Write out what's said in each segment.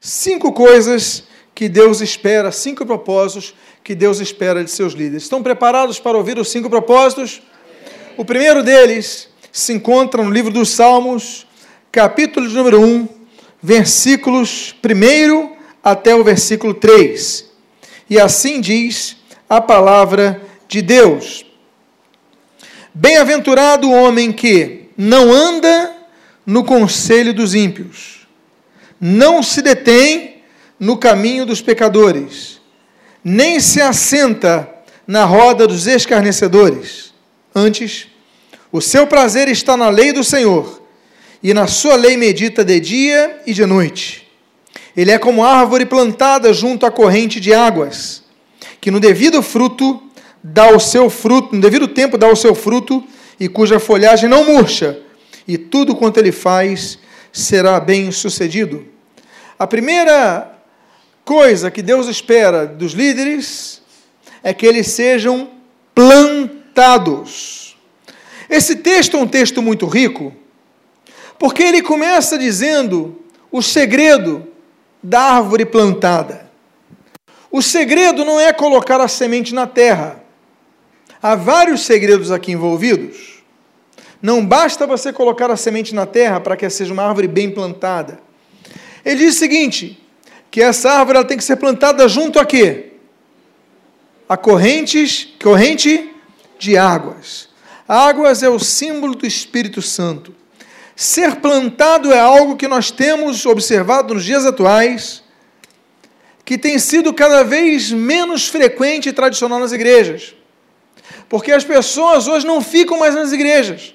Cinco coisas que Deus espera, cinco propósitos que Deus espera de seus líderes. Estão preparados para ouvir os cinco propósitos? O primeiro deles se encontra no livro dos Salmos, capítulo de número 1, versículos 1 até o versículo 3. E assim diz a palavra de Deus. Bem-aventurado o homem que não anda no conselho dos ímpios, não se detém no caminho dos pecadores, nem se assenta na roda dos escarnecedores. Antes, o seu prazer está na lei do Senhor, e na sua lei medita de dia e de noite. Ele é como árvore plantada junto à corrente de águas, que no devido fruto dá o seu fruto, no devido tempo dá o seu fruto, e cuja folhagem não murcha, e tudo quanto ele faz será bem sucedido. A primeira coisa que Deus espera dos líderes é que eles sejam plantados. Esse texto é um texto muito rico, porque ele começa dizendo o segredo da árvore plantada. O segredo não é colocar a semente na terra. Há vários segredos aqui envolvidos. Não basta você colocar a semente na terra para que seja uma árvore bem plantada. Ele diz o seguinte: que essa árvore ela tem que ser plantada junto a quê? A correntes, corrente de águas. Águas é o símbolo do Espírito Santo. Ser plantado é algo que nós temos observado nos dias atuais, que tem sido cada vez menos frequente e tradicional nas igrejas. Porque as pessoas hoje não ficam mais nas igrejas.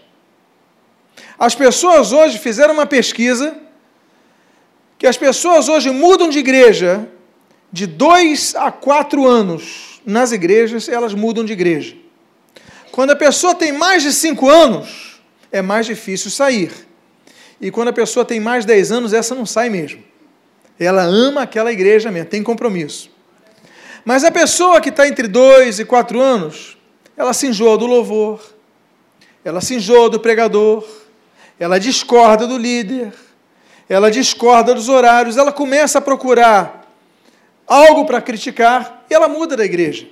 As pessoas hoje fizeram uma pesquisa que as pessoas hoje mudam de igreja de dois a quatro anos nas igrejas, elas mudam de igreja. Quando a pessoa tem mais de cinco anos, é mais difícil sair. E quando a pessoa tem mais de 10 anos, essa não sai mesmo. Ela ama aquela igreja mesmo, tem compromisso. Mas a pessoa que está entre 2 e 4 anos, ela se enjoa do louvor, ela se enjoa do pregador, ela discorda do líder, ela discorda dos horários, ela começa a procurar algo para criticar e ela muda da igreja.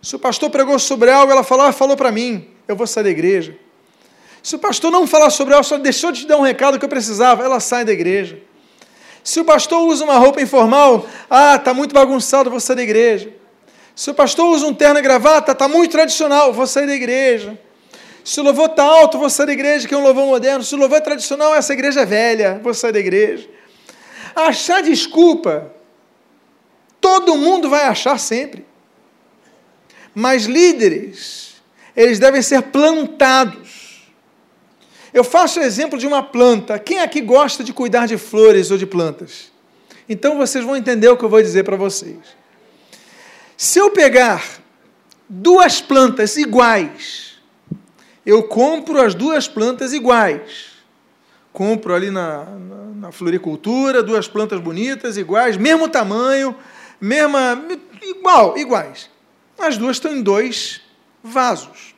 Se o pastor pregou sobre algo, ela falou, ah, falou para mim, eu vou sair da igreja. Se o pastor não falar sobre ela, só deixou de te dar um recado que eu precisava, ela sai da igreja. Se o pastor usa uma roupa informal, ah, está muito bagunçado, vou sair da igreja. Se o pastor usa um terno e gravata, está muito tradicional, vou sair da igreja. Se o louvor está alto, vou sair da igreja, que é um louvor moderno. Se o louvor é tradicional, essa igreja é velha, vou sair da igreja. Achar desculpa, todo mundo vai achar sempre. Mas líderes, eles devem ser plantados eu faço o exemplo de uma planta. Quem aqui gosta de cuidar de flores ou de plantas? Então vocês vão entender o que eu vou dizer para vocês. Se eu pegar duas plantas iguais, eu compro as duas plantas iguais. Compro ali na, na, na floricultura duas plantas bonitas, iguais, mesmo tamanho, mesma. igual, iguais. As duas estão em dois vasos.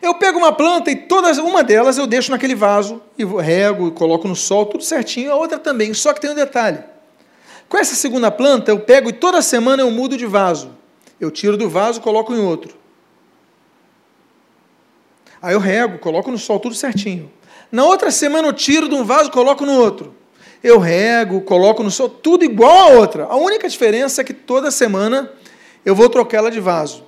Eu pego uma planta e todas, uma delas eu deixo naquele vaso e rego coloco no sol, tudo certinho, a outra também, só que tem um detalhe. Com essa segunda planta, eu pego e toda semana eu mudo de vaso. Eu tiro do vaso coloco em outro. Aí eu rego, coloco no sol, tudo certinho. Na outra semana eu tiro de um vaso coloco no outro. Eu rego, coloco no sol, tudo igual a outra. A única diferença é que toda semana eu vou trocar ela de vaso.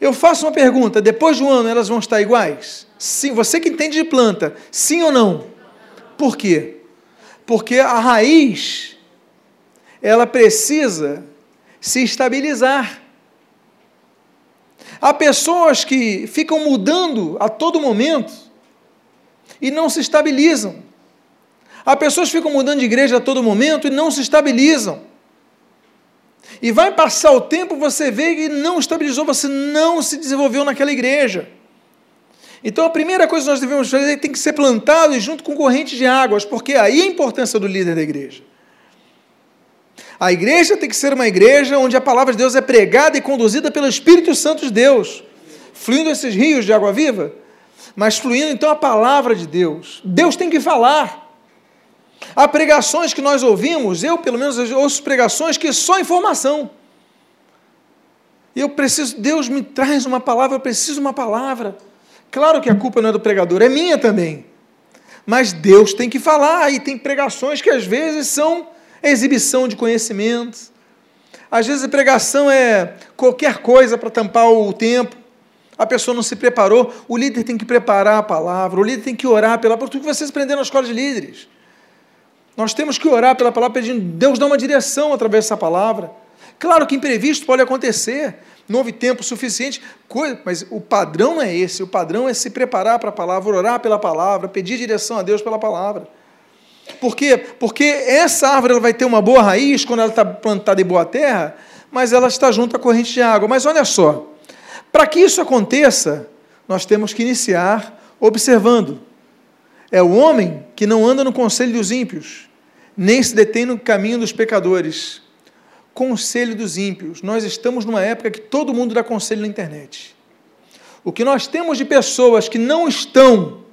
Eu faço uma pergunta: depois de um ano elas vão estar iguais? Sim, você que entende de planta, sim ou não? Por quê? Porque a raiz ela precisa se estabilizar. Há pessoas que ficam mudando a todo momento e não se estabilizam. Há pessoas que ficam mudando de igreja a todo momento e não se estabilizam. E vai passar o tempo, você vê que não estabilizou, você não se desenvolveu naquela igreja. Então a primeira coisa que nós devemos fazer é tem que ser plantado junto com corrente de águas, porque aí é a importância do líder da igreja. A igreja tem que ser uma igreja onde a palavra de Deus é pregada e conduzida pelo Espírito Santo de Deus, fluindo esses rios de água viva, mas fluindo então a palavra de Deus. Deus tem que falar. Há pregações que nós ouvimos, eu pelo menos ouço pregações que só informação. Eu preciso, Deus me traz uma palavra, eu preciso uma palavra. Claro que a culpa não é do pregador, é minha também. Mas Deus tem que falar, e tem pregações que às vezes são exibição de conhecimento. Às vezes a pregação é qualquer coisa para tampar o tempo. A pessoa não se preparou. O líder tem que preparar a palavra, o líder tem que orar pela palavra. Tudo que vocês aprenderam na escola de líderes. Nós temos que orar pela palavra, pedindo Deus dá uma direção através dessa palavra. Claro que imprevisto pode acontecer, não houve tempo suficiente, mas o padrão é esse. O padrão é se preparar para a palavra, orar pela palavra, pedir direção a Deus pela palavra. Por quê? Porque essa árvore ela vai ter uma boa raiz quando ela está plantada em boa terra, mas ela está junto à corrente de água. Mas olha só, para que isso aconteça, nós temos que iniciar observando. É o homem que não anda no conselho dos ímpios, nem se detém no caminho dos pecadores. Conselho dos ímpios. Nós estamos numa época que todo mundo dá conselho na internet. O que nós temos de pessoas que não estão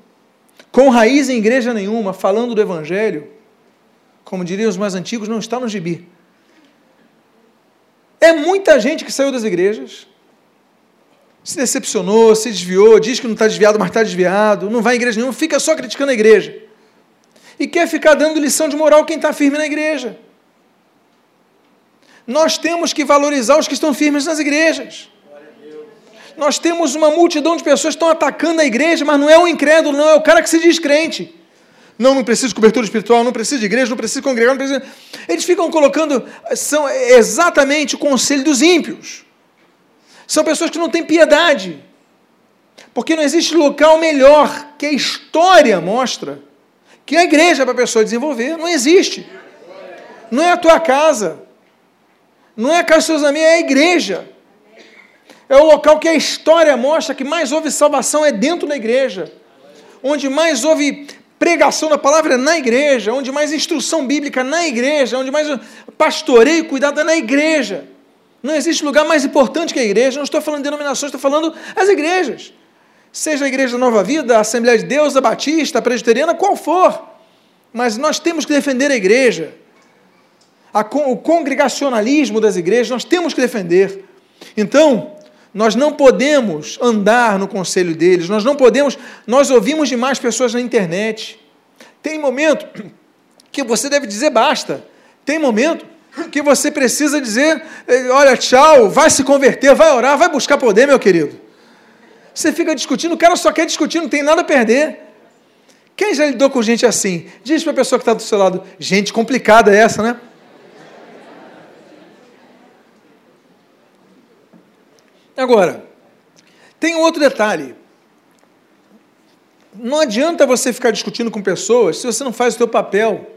com raiz em igreja nenhuma, falando do Evangelho, como diriam os mais antigos, não está no gibi. É muita gente que saiu das igrejas, se decepcionou, se desviou, diz que não está desviado, mas está desviado, não vai à igreja nenhuma, fica só criticando a igreja. E quer ficar dando lição de moral quem está firme na igreja. Nós temos que valorizar os que estão firmes nas igrejas. Nós temos uma multidão de pessoas que estão atacando a igreja, mas não é o incrédulo, não é o cara que se diz crente. Não, não precisa de cobertura espiritual, não precisa de igreja, não precisa congregar, não precisa. Eles ficam colocando, são exatamente o conselho dos ímpios. São pessoas que não têm piedade. Porque não existe local melhor que a história mostra que a igreja para a pessoa desenvolver. Não existe. Não é a tua casa. Não é a casa dos seus amigos, é a igreja. É o local que a história mostra que mais houve salvação é dentro da igreja. Onde mais houve pregação da palavra é na igreja, onde mais instrução bíblica na igreja, onde mais pastoreio e cuidado é na igreja. Não existe lugar mais importante que a igreja. Não estou falando de denominações, estou falando as igrejas. Seja a igreja da Nova Vida, a Assembleia de Deus, a Batista, a Presbiteriana, qual for. Mas nós temos que defender a igreja. A, o congregacionalismo das igrejas, nós temos que defender. Então, nós não podemos andar no conselho deles, nós não podemos, nós ouvimos demais pessoas na internet. Tem momento que você deve dizer basta. Tem momento que você precisa dizer: eh, olha, tchau, vai se converter, vai orar, vai buscar poder, meu querido. Você fica discutindo, o cara só quer discutir, não tem nada a perder. Quem já lidou com gente assim? Diz para a pessoa que está do seu lado: gente complicada essa, né? Agora, tem outro detalhe. Não adianta você ficar discutindo com pessoas se você não faz o seu papel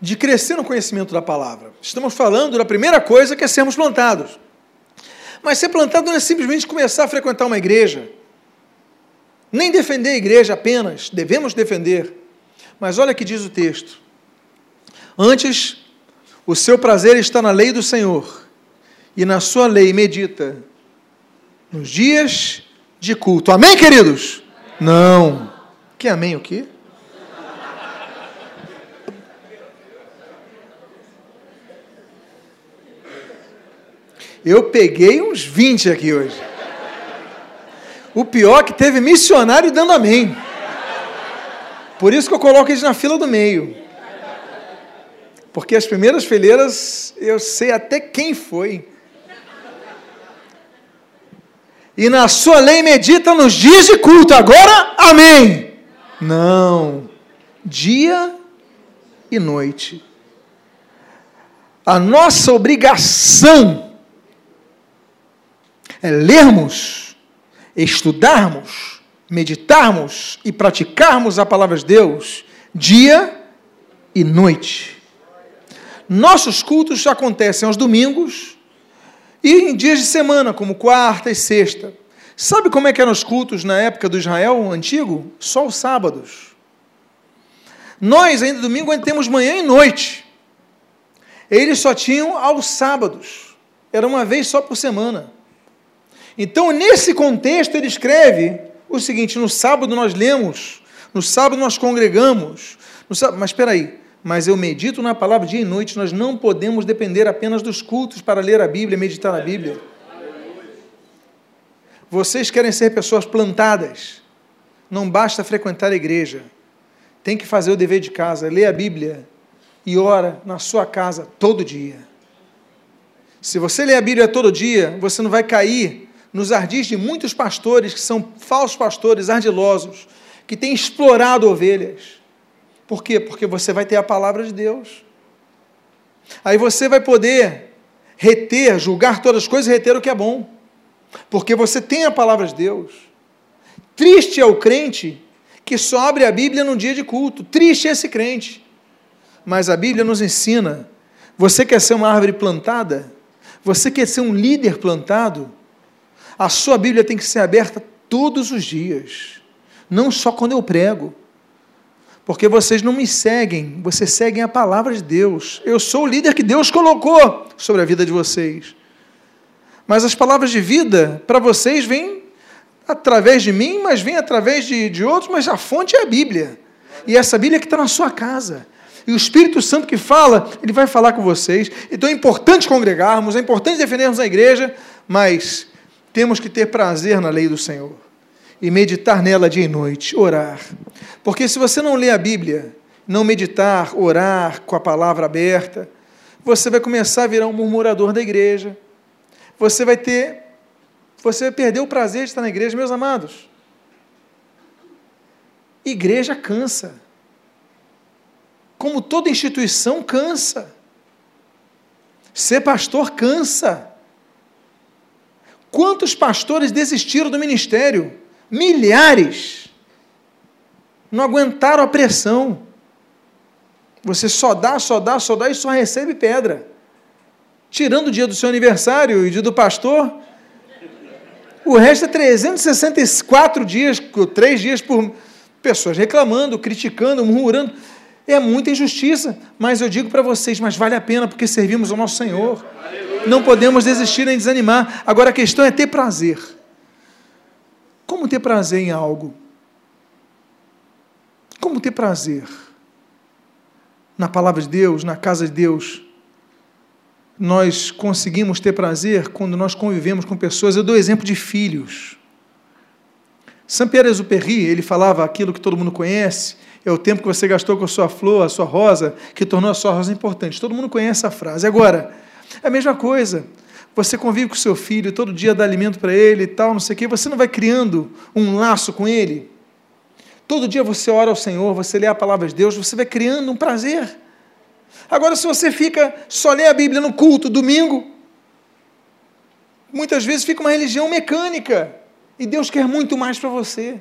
de crescer no conhecimento da palavra. Estamos falando da primeira coisa que é sermos plantados. Mas ser plantado não é simplesmente começar a frequentar uma igreja, nem defender a igreja apenas, devemos defender. Mas olha que diz o texto: Antes, o seu prazer está na lei do Senhor, e na sua lei medita nos dias de culto. Amém, queridos? Amém. Não. Que amém o quê? Eu peguei uns 20 aqui hoje. O pior é que teve missionário dando amém. Por isso que eu coloco eles na fila do meio. Porque as primeiras fileiras eu sei até quem foi. E na sua lei medita nos dias de culto. Agora, amém. Não. Dia e noite. A nossa obrigação é lermos, estudarmos, meditarmos e praticarmos a palavra de Deus dia e noite. Nossos cultos acontecem aos domingos e em dias de semana, como quarta e sexta. Sabe como é que eram os cultos na época do Israel antigo? Só os sábados. Nós, ainda domingo, ainda temos manhã e noite. Eles só tinham aos sábados. Era uma vez só por semana. Então, nesse contexto, ele escreve o seguinte: no sábado nós lemos, no sábado nós congregamos, Mas espera aí, mas eu medito na palavra dia e noite, nós não podemos depender apenas dos cultos para ler a Bíblia, meditar na Bíblia. Vocês querem ser pessoas plantadas, não basta frequentar a igreja, tem que fazer o dever de casa, ler a Bíblia e ora na sua casa todo dia. Se você ler a Bíblia todo dia, você não vai cair nos ardis de muitos pastores que são falsos pastores, ardilosos, que têm explorado ovelhas. Por quê? Porque você vai ter a palavra de Deus. Aí você vai poder reter, julgar todas as coisas e reter o que é bom. Porque você tem a palavra de Deus. Triste é o crente que só abre a Bíblia no dia de culto. Triste é esse crente. Mas a Bíblia nos ensina: você quer ser uma árvore plantada? Você quer ser um líder plantado? A sua Bíblia tem que ser aberta todos os dias, não só quando eu prego. Porque vocês não me seguem, vocês seguem a palavra de Deus. Eu sou o líder que Deus colocou sobre a vida de vocês. Mas as palavras de vida para vocês vêm através de mim, mas vêm através de, de outros, mas a fonte é a Bíblia. E essa Bíblia que está na sua casa. E o Espírito Santo que fala, ele vai falar com vocês. Então é importante congregarmos, é importante defendermos a igreja, mas temos que ter prazer na lei do Senhor e meditar nela dia e noite, orar. Porque se você não lê a Bíblia, não meditar, orar com a palavra aberta, você vai começar a virar um murmurador da igreja. Você vai ter você vai perder o prazer de estar na igreja, meus amados. Igreja cansa. Como toda instituição cansa. Ser pastor cansa. Quantos pastores desistiram do ministério? Milhares. Não aguentaram a pressão. Você só dá, só dá, só dá e só recebe pedra. Tirando o dia do seu aniversário e o dia do pastor, o resto é 364 dias, três dias por pessoas reclamando, criticando, murmurando. É muita injustiça, mas eu digo para vocês, mas vale a pena porque servimos ao nosso Senhor. Não podemos desistir nem desanimar. Agora a questão é ter prazer. Como ter prazer em algo? Como ter prazer? Na palavra de Deus, na casa de Deus. Nós conseguimos ter prazer quando nós convivemos com pessoas. Eu dou exemplo de filhos. Saint-Pierre-Exupéry, ele falava aquilo que todo mundo conhece, é o tempo que você gastou com a sua flor, a sua rosa, que tornou a sua rosa importante. Todo mundo conhece essa frase. Agora, é a mesma coisa. Você convive com seu filho, todo dia dá alimento para ele e tal, não sei o quê. Você não vai criando um laço com ele? Todo dia você ora ao Senhor, você lê a palavra de Deus, você vai criando um prazer. Agora, se você fica só lê a Bíblia no culto, domingo, muitas vezes fica uma religião mecânica. E Deus quer muito mais para você.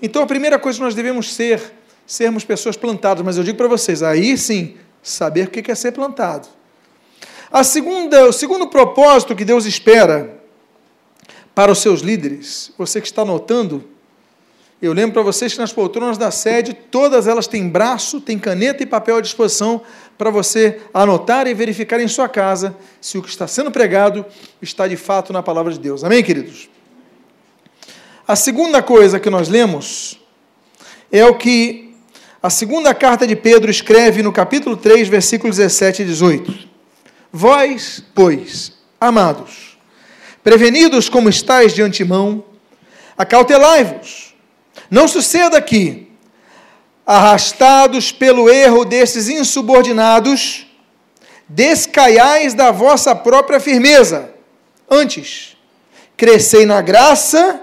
Então, a primeira coisa que nós devemos ser, sermos pessoas plantadas. Mas eu digo para vocês, aí sim, saber o que é ser plantado. A segunda, o segundo propósito que Deus espera para os seus líderes, você que está notando, eu lembro para vocês que nas poltronas da sede, todas elas têm braço, têm caneta e papel à disposição para você anotar e verificar em sua casa se o que está sendo pregado está de fato na palavra de Deus. Amém, queridos? A segunda coisa que nós lemos é o que a segunda carta de Pedro escreve no capítulo 3, versículos 17 e 18. Vós, pois, amados, prevenidos como estáis de antemão, acautelai-vos. Não suceda que, arrastados pelo erro desses insubordinados, descaiais da vossa própria firmeza. Antes, crescei na graça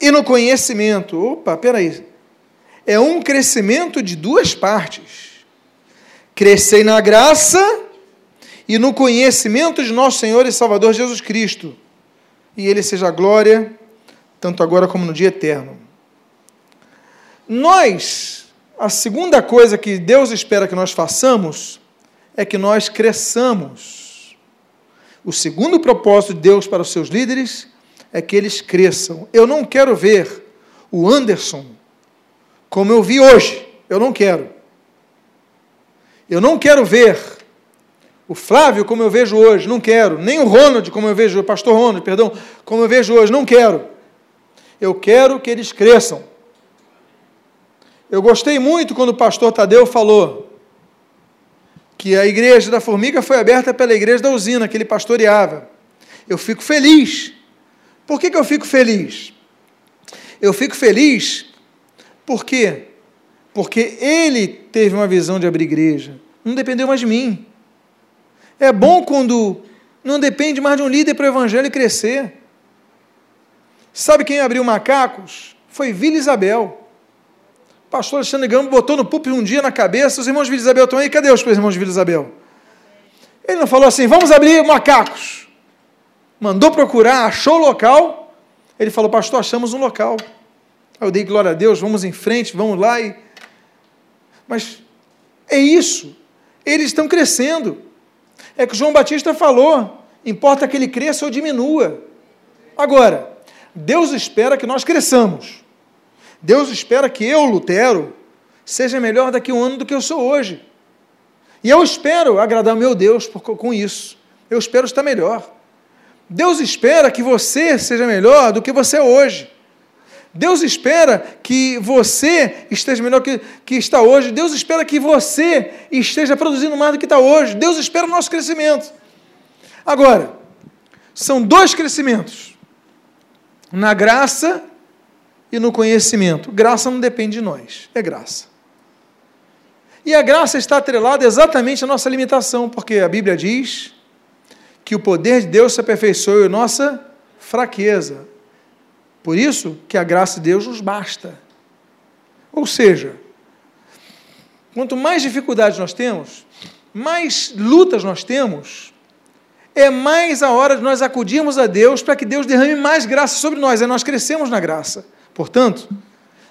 e no conhecimento. Opa, peraí. É um crescimento de duas partes. Crescei na graça e no conhecimento de nosso Senhor e Salvador Jesus Cristo. E Ele seja a glória, tanto agora como no dia eterno. Nós, a segunda coisa que Deus espera que nós façamos é que nós cresçamos. O segundo propósito de Deus para os seus líderes é que eles cresçam. Eu não quero ver o Anderson como eu vi hoje. Eu não quero. Eu não quero ver o Flávio, como eu vejo hoje, não quero. Nem o Ronald, como eu vejo, o pastor Ronald, perdão, como eu vejo hoje, não quero. Eu quero que eles cresçam. Eu gostei muito quando o pastor Tadeu falou que a igreja da Formiga foi aberta pela igreja da usina que ele pastoreava. Eu fico feliz. Por que, que eu fico feliz? Eu fico feliz porque porque ele teve uma visão de abrir igreja. Não dependeu mais de mim. É bom quando não depende mais de um líder para o evangelho crescer. Sabe quem abriu macacos? Foi Vila Isabel. O pastor Alexandre Gama botou no púlpito um dia na cabeça, os irmãos de Vila Isabel estão aí, cadê os irmãos de Vila Isabel? Ele não falou assim, vamos abrir macacos. Mandou procurar, achou o local. Ele falou, pastor, achamos um local. Eu dei glória a Deus, vamos em frente, vamos lá. E... Mas é isso. Eles estão crescendo. É que João Batista falou: importa que ele cresça ou diminua. Agora, Deus espera que nós cresçamos. Deus espera que eu, Lutero, seja melhor daqui a um ano do que eu sou hoje. E eu espero agradar meu Deus com isso. Eu espero estar melhor. Deus espera que você seja melhor do que você é hoje. Deus espera que você esteja melhor que, que está hoje. Deus espera que você esteja produzindo mais do que está hoje. Deus espera o nosso crescimento. Agora, são dois crescimentos: na graça e no conhecimento. Graça não depende de nós, é graça. E a graça está atrelada exatamente à nossa limitação, porque a Bíblia diz que o poder de Deus se aperfeiçoa em nossa fraqueza. Por isso que a graça de Deus nos basta. Ou seja, quanto mais dificuldades nós temos, mais lutas nós temos, é mais a hora de nós acudirmos a Deus para que Deus derrame mais graça sobre nós, é nós crescemos na graça. Portanto,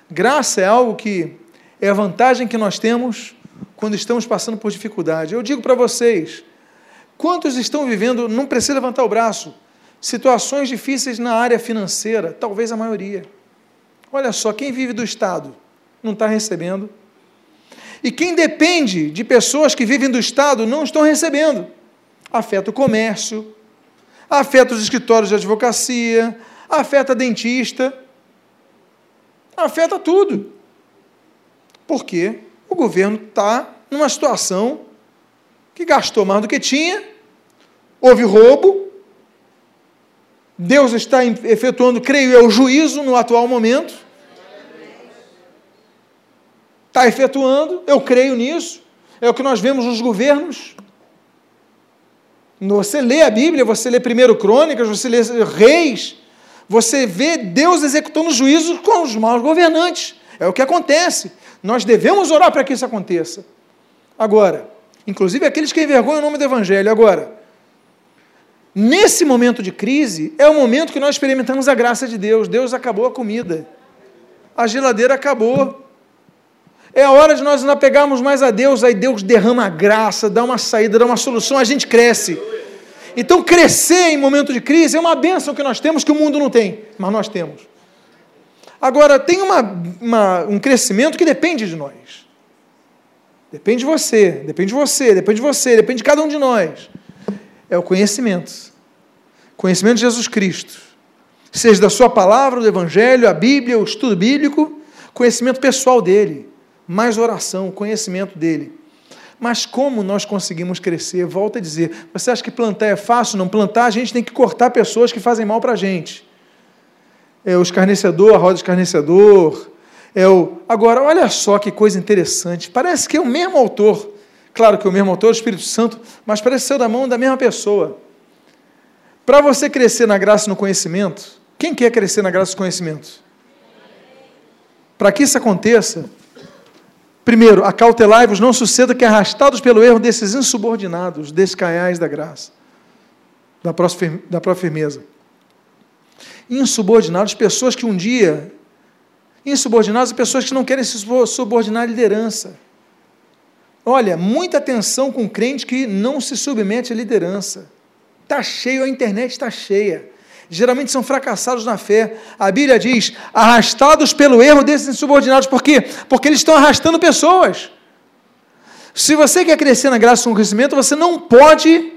graça é algo que é a vantagem que nós temos quando estamos passando por dificuldade. Eu digo para vocês, quantos estão vivendo, não precisa levantar o braço, situações difíceis na área financeira, talvez a maioria. Olha só, quem vive do Estado não está recebendo. E quem depende de pessoas que vivem do Estado não estão recebendo. Afeta o comércio, afeta os escritórios de advocacia, afeta dentista, afeta tudo. Porque o governo está numa situação que gastou mais do que tinha, houve roubo, Deus está efetuando, creio eu, juízo no atual momento. Está efetuando, eu creio nisso. É o que nós vemos nos governos. Você lê a Bíblia, você lê primeiro Crônicas, você lê Reis, você vê Deus executando juízos com os maus governantes. É o que acontece. Nós devemos orar para que isso aconteça. Agora, inclusive aqueles que envergonham o nome do Evangelho. Agora, Nesse momento de crise, é o momento que nós experimentamos a graça de Deus. Deus acabou a comida. A geladeira acabou. É a hora de nós não apegarmos mais a Deus, aí Deus derrama a graça, dá uma saída, dá uma solução, a gente cresce. Então, crescer em momento de crise é uma bênção que nós temos que o mundo não tem, mas nós temos. Agora, tem uma, uma, um crescimento que depende de nós. Depende de você, depende de você, depende de você, depende de cada um de nós é o conhecimento. Conhecimento de Jesus Cristo. Seja da sua palavra, do Evangelho, a Bíblia, o estudo bíblico, conhecimento pessoal dele, mais oração, conhecimento dele. Mas como nós conseguimos crescer? Volto a dizer, você acha que plantar é fácil? Não plantar, a gente tem que cortar pessoas que fazem mal para a gente. É o escarnecedor, a roda escarnecedor. É o... Agora, olha só que coisa interessante. Parece que é o mesmo autor Claro que o mesmo autor, o Espírito Santo, mas parece ser da mão da mesma pessoa. Para você crescer na graça e no conhecimento, quem quer crescer na graça e no conhecimento? Para que isso aconteça, primeiro, acautelai-vos, não suceda que arrastados pelo erro desses insubordinados, desses caiais da graça, da própria firmeza. Insubordinados, pessoas que um dia, insubordinados, pessoas que não querem se subordinar à liderança Olha, muita atenção com crente que não se submete à liderança. Está cheio, a internet está cheia. Geralmente são fracassados na fé. A Bíblia diz: arrastados pelo erro desses insubordinados. Por quê? Porque eles estão arrastando pessoas. Se você quer crescer na graça e no crescimento, você não pode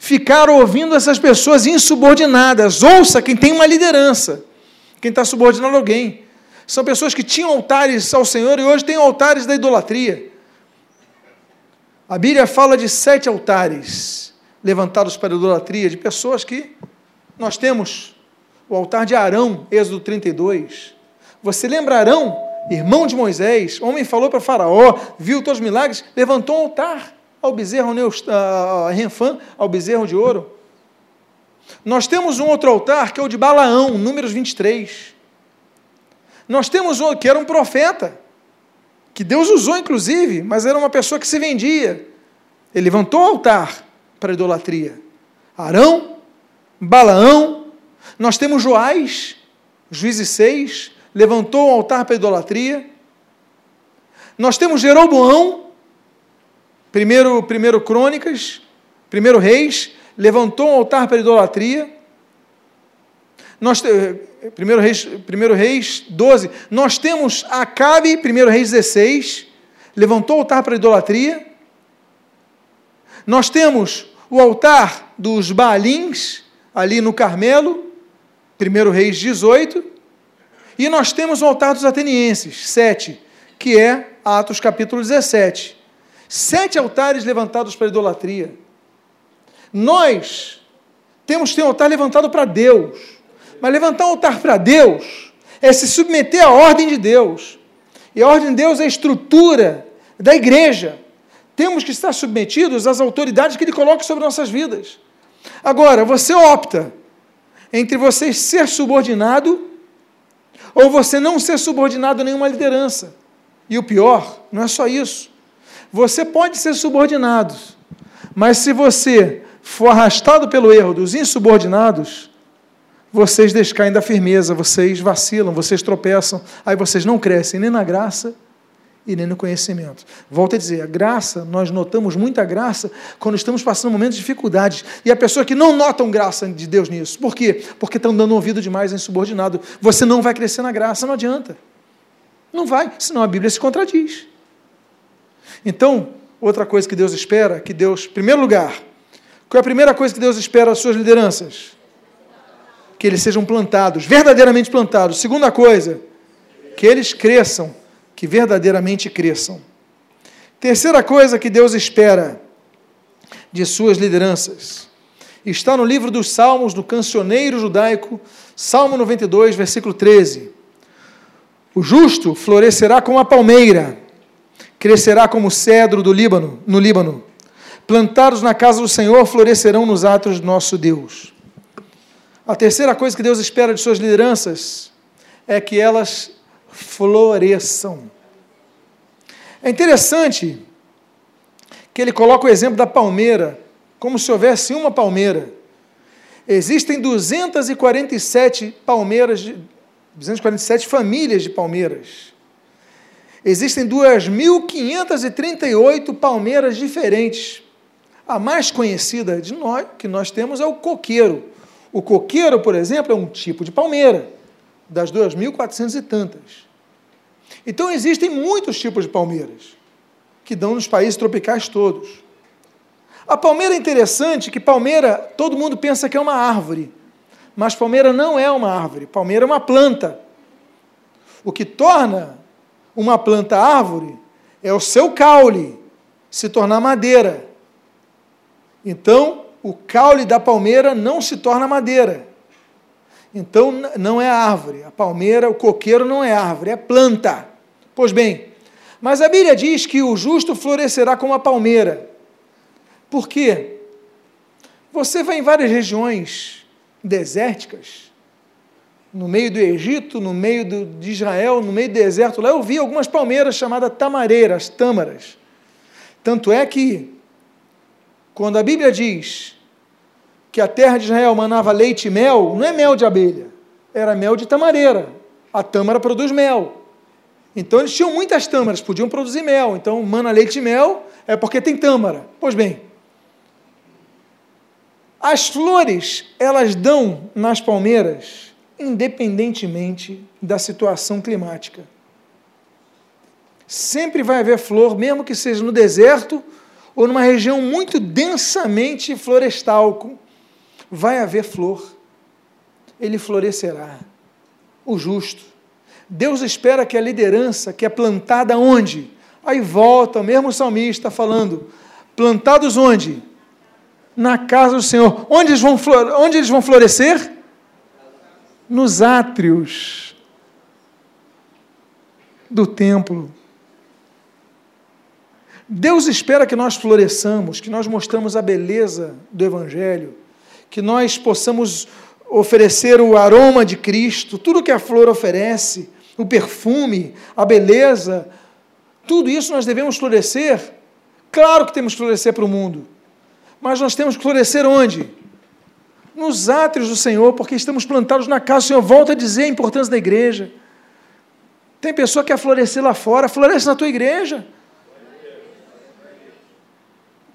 ficar ouvindo essas pessoas insubordinadas. Ouça quem tem uma liderança, quem está subordinado a alguém. São pessoas que tinham altares ao Senhor e hoje têm altares da idolatria. A Bíblia fala de sete altares levantados para idolatria, de pessoas que nós temos o altar de Arão, Êxodo 32. Você lembra Arão, irmão de Moisés, homem falou para Faraó, viu todos os milagres, levantou um altar ao bezerro a Renfã, ao bezerro de ouro. Nós temos um outro altar que é o de Balaão, números 23. Nós temos outro que era um profeta, que Deus usou inclusive, mas era uma pessoa que se vendia. Ele levantou o altar para a idolatria. Arão, Balaão, nós temos Joás, Juízes 6, levantou o altar para a idolatria. Nós temos Jeroboão, primeiro, primeiro Crônicas, primeiro Reis, levantou um altar para a idolatria. Nós, primeiro, Reis, primeiro Reis 12. Nós temos Acabe, primeiro Reis 16, levantou o altar para a idolatria. Nós temos o altar dos Baalins, ali no Carmelo, primeiro Reis 18. E nós temos o altar dos atenienses, 7, que é Atos capítulo 17. Sete altares levantados para a idolatria. Nós temos que ter um altar levantado para Deus. Mas levantar um altar para Deus é se submeter à ordem de Deus. E a ordem de Deus é a estrutura da igreja. Temos que estar submetidos às autoridades que Ele coloca sobre nossas vidas. Agora, você opta entre você ser subordinado ou você não ser subordinado a nenhuma liderança. E o pior, não é só isso. Você pode ser subordinado, mas se você for arrastado pelo erro dos insubordinados, vocês descaem da firmeza, vocês vacilam, vocês tropeçam, aí vocês não crescem nem na graça e nem no conhecimento. Volto a dizer, a graça, nós notamos muita graça quando estamos passando momentos de dificuldades. E a pessoa que não notam graça de Deus nisso. Por quê? Porque estão dando ouvido demais a insubordinado. Você não vai crescer na graça, não adianta. Não vai, senão a Bíblia se contradiz. Então, outra coisa que Deus espera, que Deus, em primeiro lugar, qual é a primeira coisa que Deus espera das suas lideranças? Que eles sejam plantados, verdadeiramente plantados. Segunda coisa, que eles cresçam, que verdadeiramente cresçam. Terceira coisa que Deus espera de suas lideranças está no livro dos Salmos, do cancioneiro judaico, Salmo 92, versículo 13. O justo florescerá como a palmeira, crescerá como o cedro do Líbano, no Líbano plantados na casa do Senhor, florescerão nos atos do nosso Deus. A terceira coisa que Deus espera de suas lideranças é que elas floresçam. É interessante que ele coloca o exemplo da palmeira, como se houvesse uma palmeira. Existem 247 palmeiras, 247 famílias de palmeiras. Existem 2.538 palmeiras diferentes. A mais conhecida de nós, que nós temos é o coqueiro. O coqueiro, por exemplo, é um tipo de palmeira, das 2.400 e tantas. Então existem muitos tipos de palmeiras, que dão nos países tropicais todos. A palmeira é interessante que palmeira, todo mundo pensa que é uma árvore, mas palmeira não é uma árvore, palmeira é uma planta. O que torna uma planta árvore é o seu caule se tornar madeira. Então, o caule da palmeira não se torna madeira. Então, não é árvore. A palmeira, o coqueiro não é árvore, é planta. Pois bem, mas a Bíblia diz que o justo florescerá como a palmeira. Por quê? Você vai em várias regiões desérticas, no meio do Egito, no meio do, de Israel, no meio do deserto, lá eu vi algumas palmeiras chamadas tamareiras, tâmaras. Tanto é que quando a Bíblia diz que a terra de Israel manava leite e mel, não é mel de abelha, era mel de tamareira. A tâmara produz mel. Então eles tinham muitas tâmaras, podiam produzir mel. Então, mana leite e mel é porque tem tâmara. Pois bem, as flores, elas dão nas palmeiras, independentemente da situação climática. Sempre vai haver flor, mesmo que seja no deserto ou numa região muito densamente florestal, vai haver flor. Ele florescerá. O justo. Deus espera que a liderança, que é plantada onde? Aí volta o mesmo salmista falando: plantados onde? Na casa do Senhor. Onde eles vão, onde eles vão florescer? Nos átrios do templo. Deus espera que nós floresçamos, que nós mostramos a beleza do Evangelho, que nós possamos oferecer o aroma de Cristo, tudo que a flor oferece, o perfume, a beleza, tudo isso nós devemos florescer. Claro que temos que florescer para o mundo, mas nós temos que florescer onde? Nos átrios do Senhor, porque estamos plantados na casa. O Senhor volta a dizer a importância da igreja. Tem pessoa que quer florescer lá fora, floresce na tua igreja.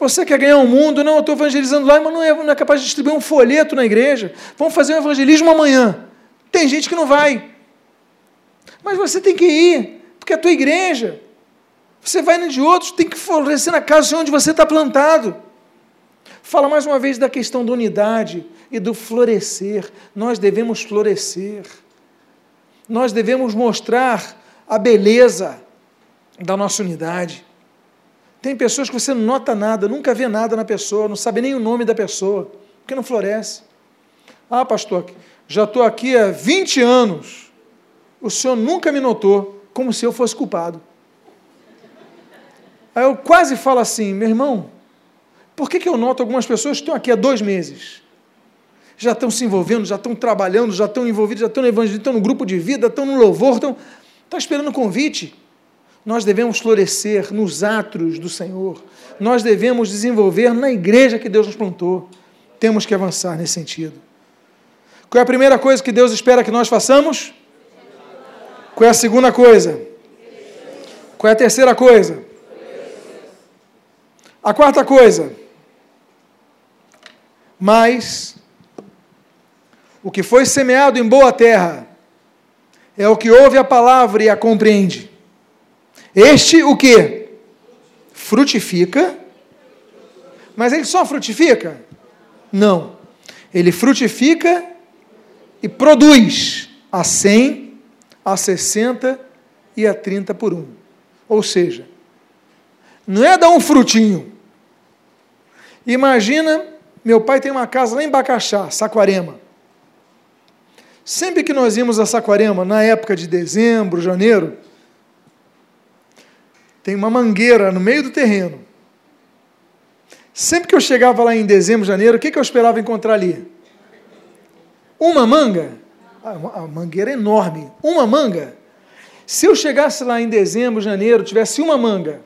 Você quer ganhar o um mundo? Não, eu estou evangelizando lá, mas não é, não é capaz de distribuir um folheto na igreja. Vamos fazer um evangelismo amanhã. Tem gente que não vai. Mas você tem que ir, porque é a tua igreja. Você vai na de outros, tem que florescer na casa onde você está plantado. Fala mais uma vez da questão da unidade e do florescer. Nós devemos florescer. Nós devemos mostrar a beleza da nossa unidade. Tem pessoas que você não nota nada, nunca vê nada na pessoa, não sabe nem o nome da pessoa, porque não floresce. Ah, pastor, já estou aqui há 20 anos, o senhor nunca me notou, como se eu fosse culpado. Aí eu quase falo assim, meu irmão, por que, que eu noto algumas pessoas que estão aqui há dois meses? Já estão se envolvendo, já estão trabalhando, já estão envolvidos, já estão no evangelho, estão no grupo de vida, estão no louvor, estão, estão esperando convite. Nós devemos florescer nos atos do Senhor. Nós devemos desenvolver na igreja que Deus nos plantou. Temos que avançar nesse sentido. Qual é a primeira coisa que Deus espera que nós façamos? Qual é a segunda coisa? Qual é a terceira coisa? A quarta coisa. Mas o que foi semeado em boa terra é o que ouve a palavra e a compreende. Este o que? Frutifica. Mas ele só frutifica? Não. Ele frutifica e produz a 100, a 60 e a 30 por um. Ou seja, não é dar um frutinho. Imagina, meu pai tem uma casa lá em Bacaxá, Saquarema. Sempre que nós íamos a Saquarema, na época de dezembro, janeiro, tem uma mangueira no meio do terreno. Sempre que eu chegava lá em dezembro, janeiro, o que, que eu esperava encontrar ali? Uma manga? A mangueira é enorme. Uma manga? Se eu chegasse lá em dezembro, janeiro, tivesse uma manga,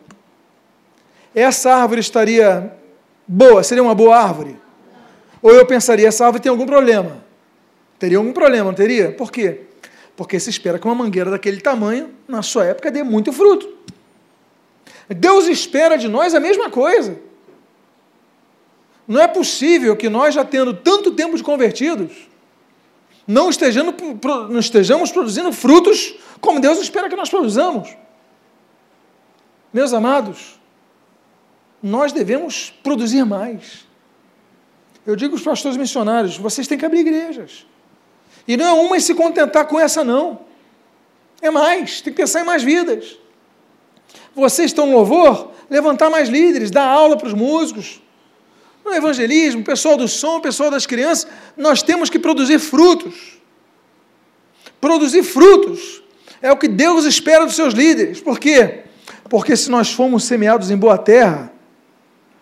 essa árvore estaria boa? Seria uma boa árvore? Ou eu pensaria, essa árvore tem algum problema? Teria algum problema, não teria? Por quê? Porque se espera que uma mangueira daquele tamanho, na sua época, dê muito fruto. Deus espera de nós a mesma coisa. Não é possível que nós, já tendo tanto tempo de convertidos, não estejamos, não estejamos produzindo frutos como Deus espera que nós produzamos. Meus amados, nós devemos produzir mais. Eu digo aos pastores missionários: vocês têm que abrir igrejas. E não é uma e se contentar com essa, não. É mais, tem que pensar em mais vidas vocês estão no louvor, levantar mais líderes, dar aula para os músicos. No evangelismo, pessoal do som, pessoal das crianças, nós temos que produzir frutos. Produzir frutos é o que Deus espera dos seus líderes. Por quê? Porque se nós formos semeados em boa terra,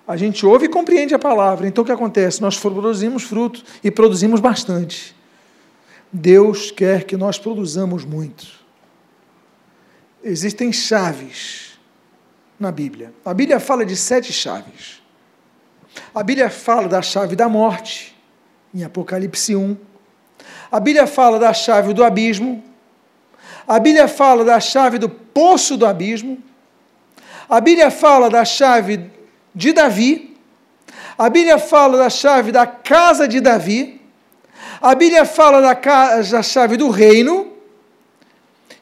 a gente ouve e compreende a palavra. Então o que acontece? Nós produzimos frutos e produzimos bastante. Deus quer que nós produzamos muito. Existem chaves na Bíblia. A Bíblia fala de sete chaves. A Bíblia fala da chave da morte, em Apocalipse 1. A Bíblia fala da chave do abismo. A Bíblia fala da chave do poço do abismo. A Bíblia fala da chave de Davi. A Bíblia fala da chave da casa de Davi. A Bíblia fala da, da chave do reino.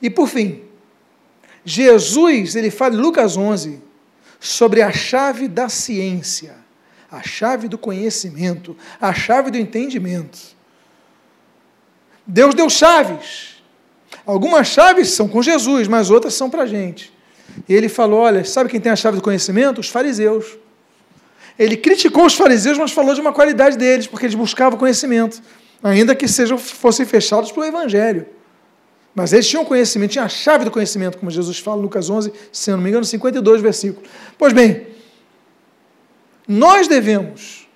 E por fim, Jesus, ele fala em Lucas 11 sobre a chave da ciência, a chave do conhecimento, a chave do entendimento. Deus deu chaves. Algumas chaves são com Jesus, mas outras são para a gente. E ele falou: olha, sabe quem tem a chave do conhecimento? Os fariseus. Ele criticou os fariseus, mas falou de uma qualidade deles, porque eles buscavam conhecimento, ainda que sejam, fossem fechados pelo Evangelho. Mas eles tinham conhecimento, tinham a chave do conhecimento, como Jesus fala Lucas 11, se não me engano, 52 versículos. Pois bem, nós devemos,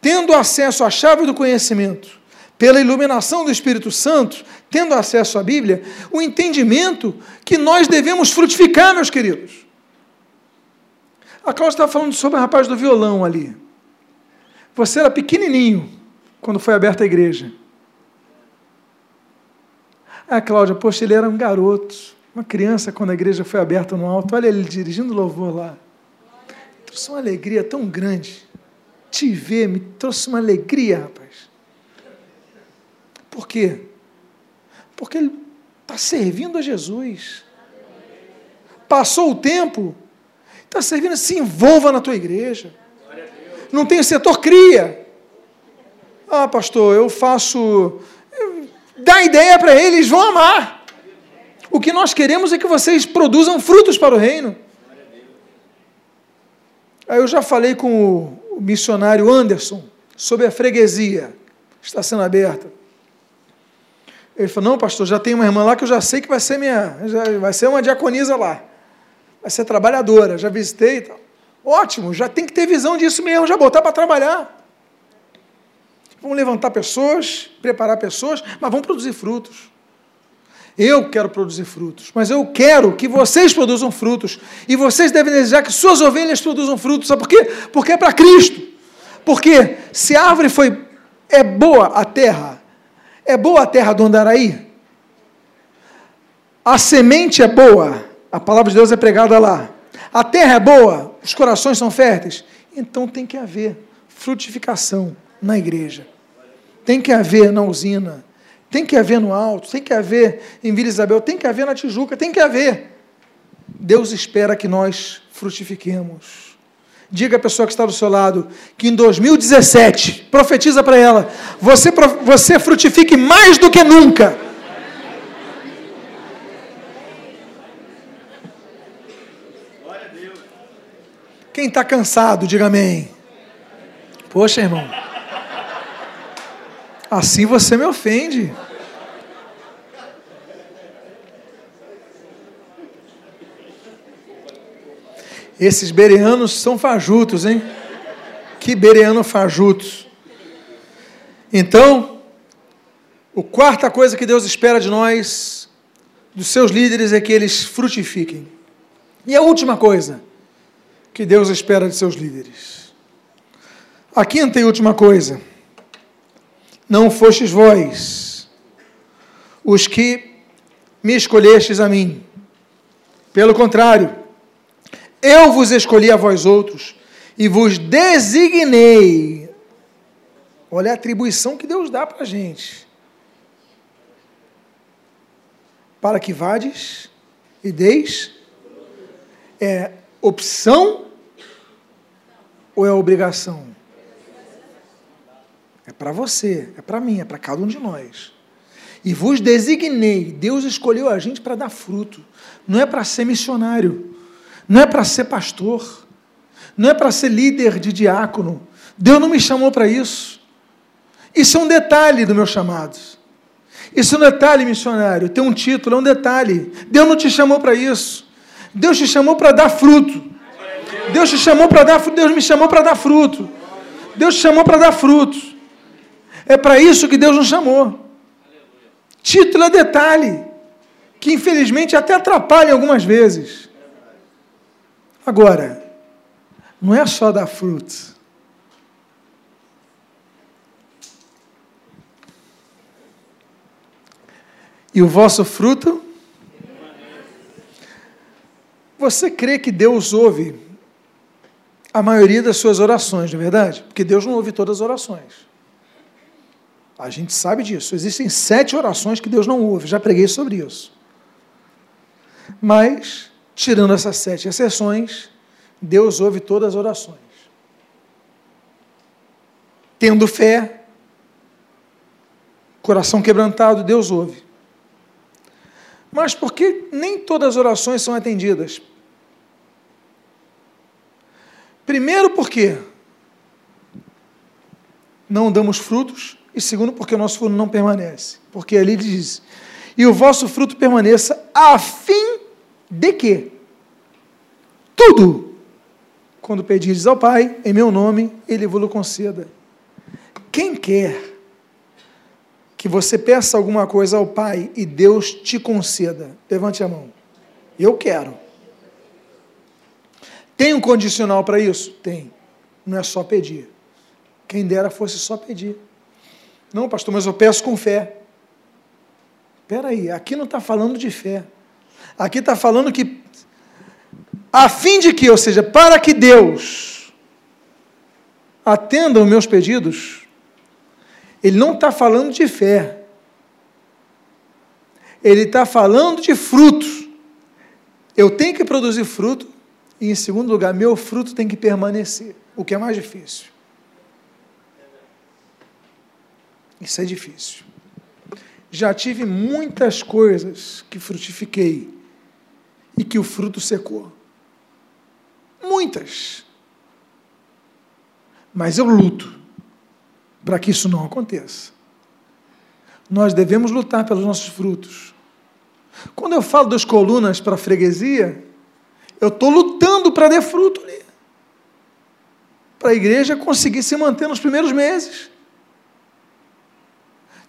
tendo acesso à chave do conhecimento, pela iluminação do Espírito Santo, tendo acesso à Bíblia, o entendimento que nós devemos frutificar, meus queridos. A Cláudia estava falando sobre o rapaz do violão ali. Você era pequenininho quando foi aberta a igreja. Ah, Cláudia, poxa, ele era um garoto, uma criança quando a igreja foi aberta no alto. Olha ele dirigindo louvor lá. Trouxe uma alegria tão grande. Te ver me trouxe uma alegria, rapaz. Por quê? Porque ele está servindo a Jesus. Passou o tempo, está servindo, se envolva na tua igreja. Não tem setor, cria. Ah, pastor, eu faço dá ideia para eles, vão amar. O que nós queremos é que vocês produzam frutos para o reino. Aí eu já falei com o missionário Anderson sobre a freguesia, está sendo aberta. Ele falou: Não, pastor, já tem uma irmã lá que eu já sei que vai ser minha, vai ser uma diaconisa lá, vai ser trabalhadora. Já visitei e tal. Ótimo, já tem que ter visão disso mesmo, já botar para trabalhar. Vamos levantar pessoas, preparar pessoas, mas vamos produzir frutos. Eu quero produzir frutos, mas eu quero que vocês produzam frutos. E vocês devem desejar que suas ovelhas produzam frutos. Sabe por quê? Porque é para Cristo. Porque se a árvore foi é boa a terra, é boa a terra do Andaraí. A semente é boa, a palavra de Deus é pregada lá. A terra é boa, os corações são férteis. Então tem que haver frutificação na igreja. Tem que haver na usina, tem que haver no alto, tem que haver em Vila Isabel, tem que haver na Tijuca, tem que haver. Deus espera que nós frutifiquemos. Diga à pessoa que está do seu lado que em 2017, profetiza para ela, você, você frutifique mais do que nunca. Quem está cansado, diga amém. Poxa, irmão. Assim você me ofende. Esses bereanos são fajutos, hein? Que bereano fajutos. Então, a quarta coisa que Deus espera de nós, dos seus líderes, é que eles frutifiquem. E a última coisa que Deus espera de seus líderes. A quinta e última coisa não fostes vós os que me escolhestes a mim. Pelo contrário, eu vos escolhi a vós outros e vos designei. Olha a atribuição que Deus dá para a gente. Para que vades e deis. É opção ou é obrigação? É para você, é para mim, é para cada um de nós. E vos designei, Deus escolheu a gente para dar fruto. Não é para ser missionário, não é para ser pastor, não é para ser líder de diácono. Deus não me chamou para isso. Isso é um detalhe do meu chamado. Isso é um detalhe missionário. Ter um título é um detalhe. Deus não te chamou para isso. Deus te chamou para dar fruto. Deus te chamou para dar Deus me chamou para dar fruto. Deus te chamou para dar fruto. É para isso que Deus nos chamou. Título é detalhe, que infelizmente até atrapalha algumas vezes. Agora, não é só dar fruto. E o vosso fruto? Você crê que Deus ouve a maioria das suas orações, não é verdade? Porque Deus não ouve todas as orações. A gente sabe disso. Existem sete orações que Deus não ouve. Já preguei sobre isso. Mas, tirando essas sete exceções, Deus ouve todas as orações. Tendo fé, coração quebrantado, Deus ouve. Mas por que nem todas as orações são atendidas? Primeiro, porque não damos frutos, e segundo, porque o nosso fruto não permanece. Porque ali diz: e o vosso fruto permaneça, a fim de que tudo, quando pedires ao Pai, em meu nome, Ele vos conceda. Quem quer que você peça alguma coisa ao Pai e Deus te conceda, levante a mão. Eu quero. Tem um condicional para isso? Tem. Não é só pedir. Quem dera fosse só pedir. Não, pastor, mas eu peço com fé. Espera aí, aqui não está falando de fé. Aqui está falando que, a fim de que, ou seja, para que Deus atenda os meus pedidos, Ele não está falando de fé. Ele está falando de frutos. Eu tenho que produzir fruto, e em segundo lugar, meu fruto tem que permanecer, o que é mais difícil. Isso é difícil. Já tive muitas coisas que frutifiquei e que o fruto secou. Muitas. Mas eu luto para que isso não aconteça. Nós devemos lutar pelos nossos frutos. Quando eu falo das colunas para a freguesia, eu estou lutando para dar fruto ali. Para a igreja conseguir se manter nos primeiros meses.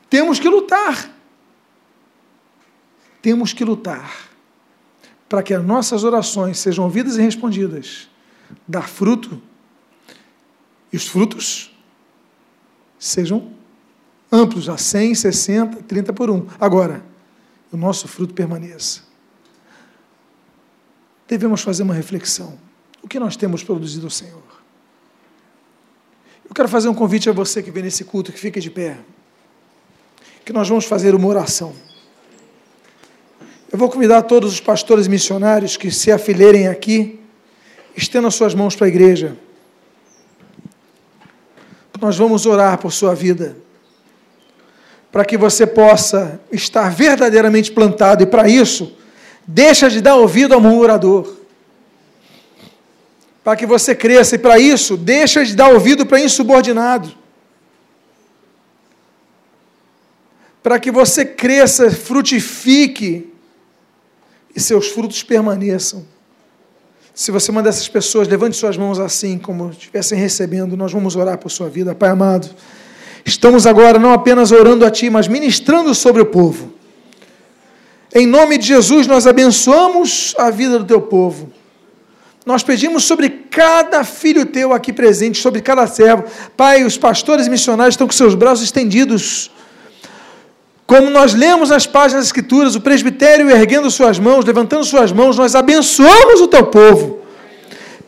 Temos que lutar. Temos que lutar para que as nossas orações sejam ouvidas e respondidas, dar fruto, e os frutos sejam amplos, a 100, 60, 30 por um. Agora, o nosso fruto permaneça. Devemos fazer uma reflexão. O que nós temos produzido ao Senhor? Eu quero fazer um convite a você que vem nesse culto, que fique de pé que nós vamos fazer uma oração. Eu vou convidar todos os pastores missionários que se afilherem aqui, estendam suas mãos para a igreja. Nós vamos orar por sua vida, para que você possa estar verdadeiramente plantado, e para isso, deixa de dar ouvido ao murmurador. Para que você cresça, e para isso, deixa de dar ouvido para insubordinado para que você cresça, frutifique e seus frutos permaneçam. Se você é uma dessas pessoas, levante suas mãos assim, como estivessem recebendo, nós vamos orar por sua vida. Pai amado, estamos agora não apenas orando a Ti, mas ministrando sobre o povo. Em nome de Jesus, nós abençoamos a vida do Teu povo. Nós pedimos sobre cada filho Teu aqui presente, sobre cada servo. Pai, os pastores e missionários estão com seus braços estendidos como nós lemos nas páginas das Escrituras, o presbitério erguendo suas mãos, levantando suas mãos, nós abençoamos o teu povo,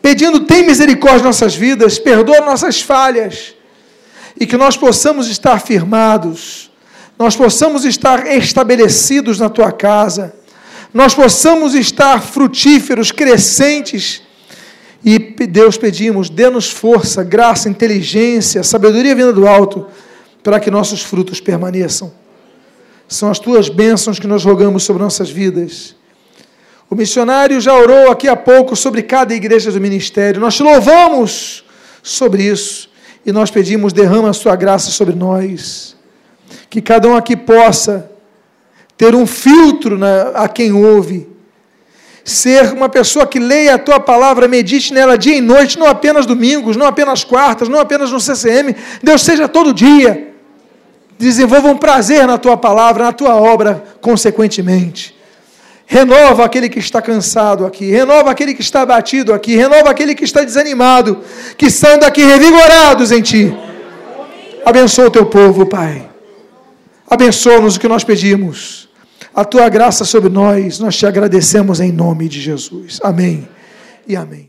pedindo: tem misericórdia nossas vidas, perdoa nossas falhas, e que nós possamos estar firmados, nós possamos estar estabelecidos na tua casa, nós possamos estar frutíferos, crescentes. E Deus pedimos, dê-nos força, graça, inteligência, sabedoria vinda do alto, para que nossos frutos permaneçam. São as tuas bênçãos que nós rogamos sobre nossas vidas. O missionário já orou aqui há pouco sobre cada igreja do ministério. Nós te louvamos sobre isso e nós pedimos: derrama a sua graça sobre nós. Que cada um aqui possa ter um filtro na, a quem ouve, ser uma pessoa que leia a tua palavra, medite nela dia e noite, não apenas domingos, não apenas quartas, não apenas no CCM, Deus seja todo dia desenvolva um prazer na tua palavra, na tua obra, consequentemente. Renova aquele que está cansado aqui, renova aquele que está abatido aqui, renova aquele que está desanimado, que são daqui revigorados em ti. Abençoa o teu povo, Pai. Abençoa-nos o que nós pedimos. A tua graça sobre nós, nós te agradecemos em nome de Jesus. Amém e amém.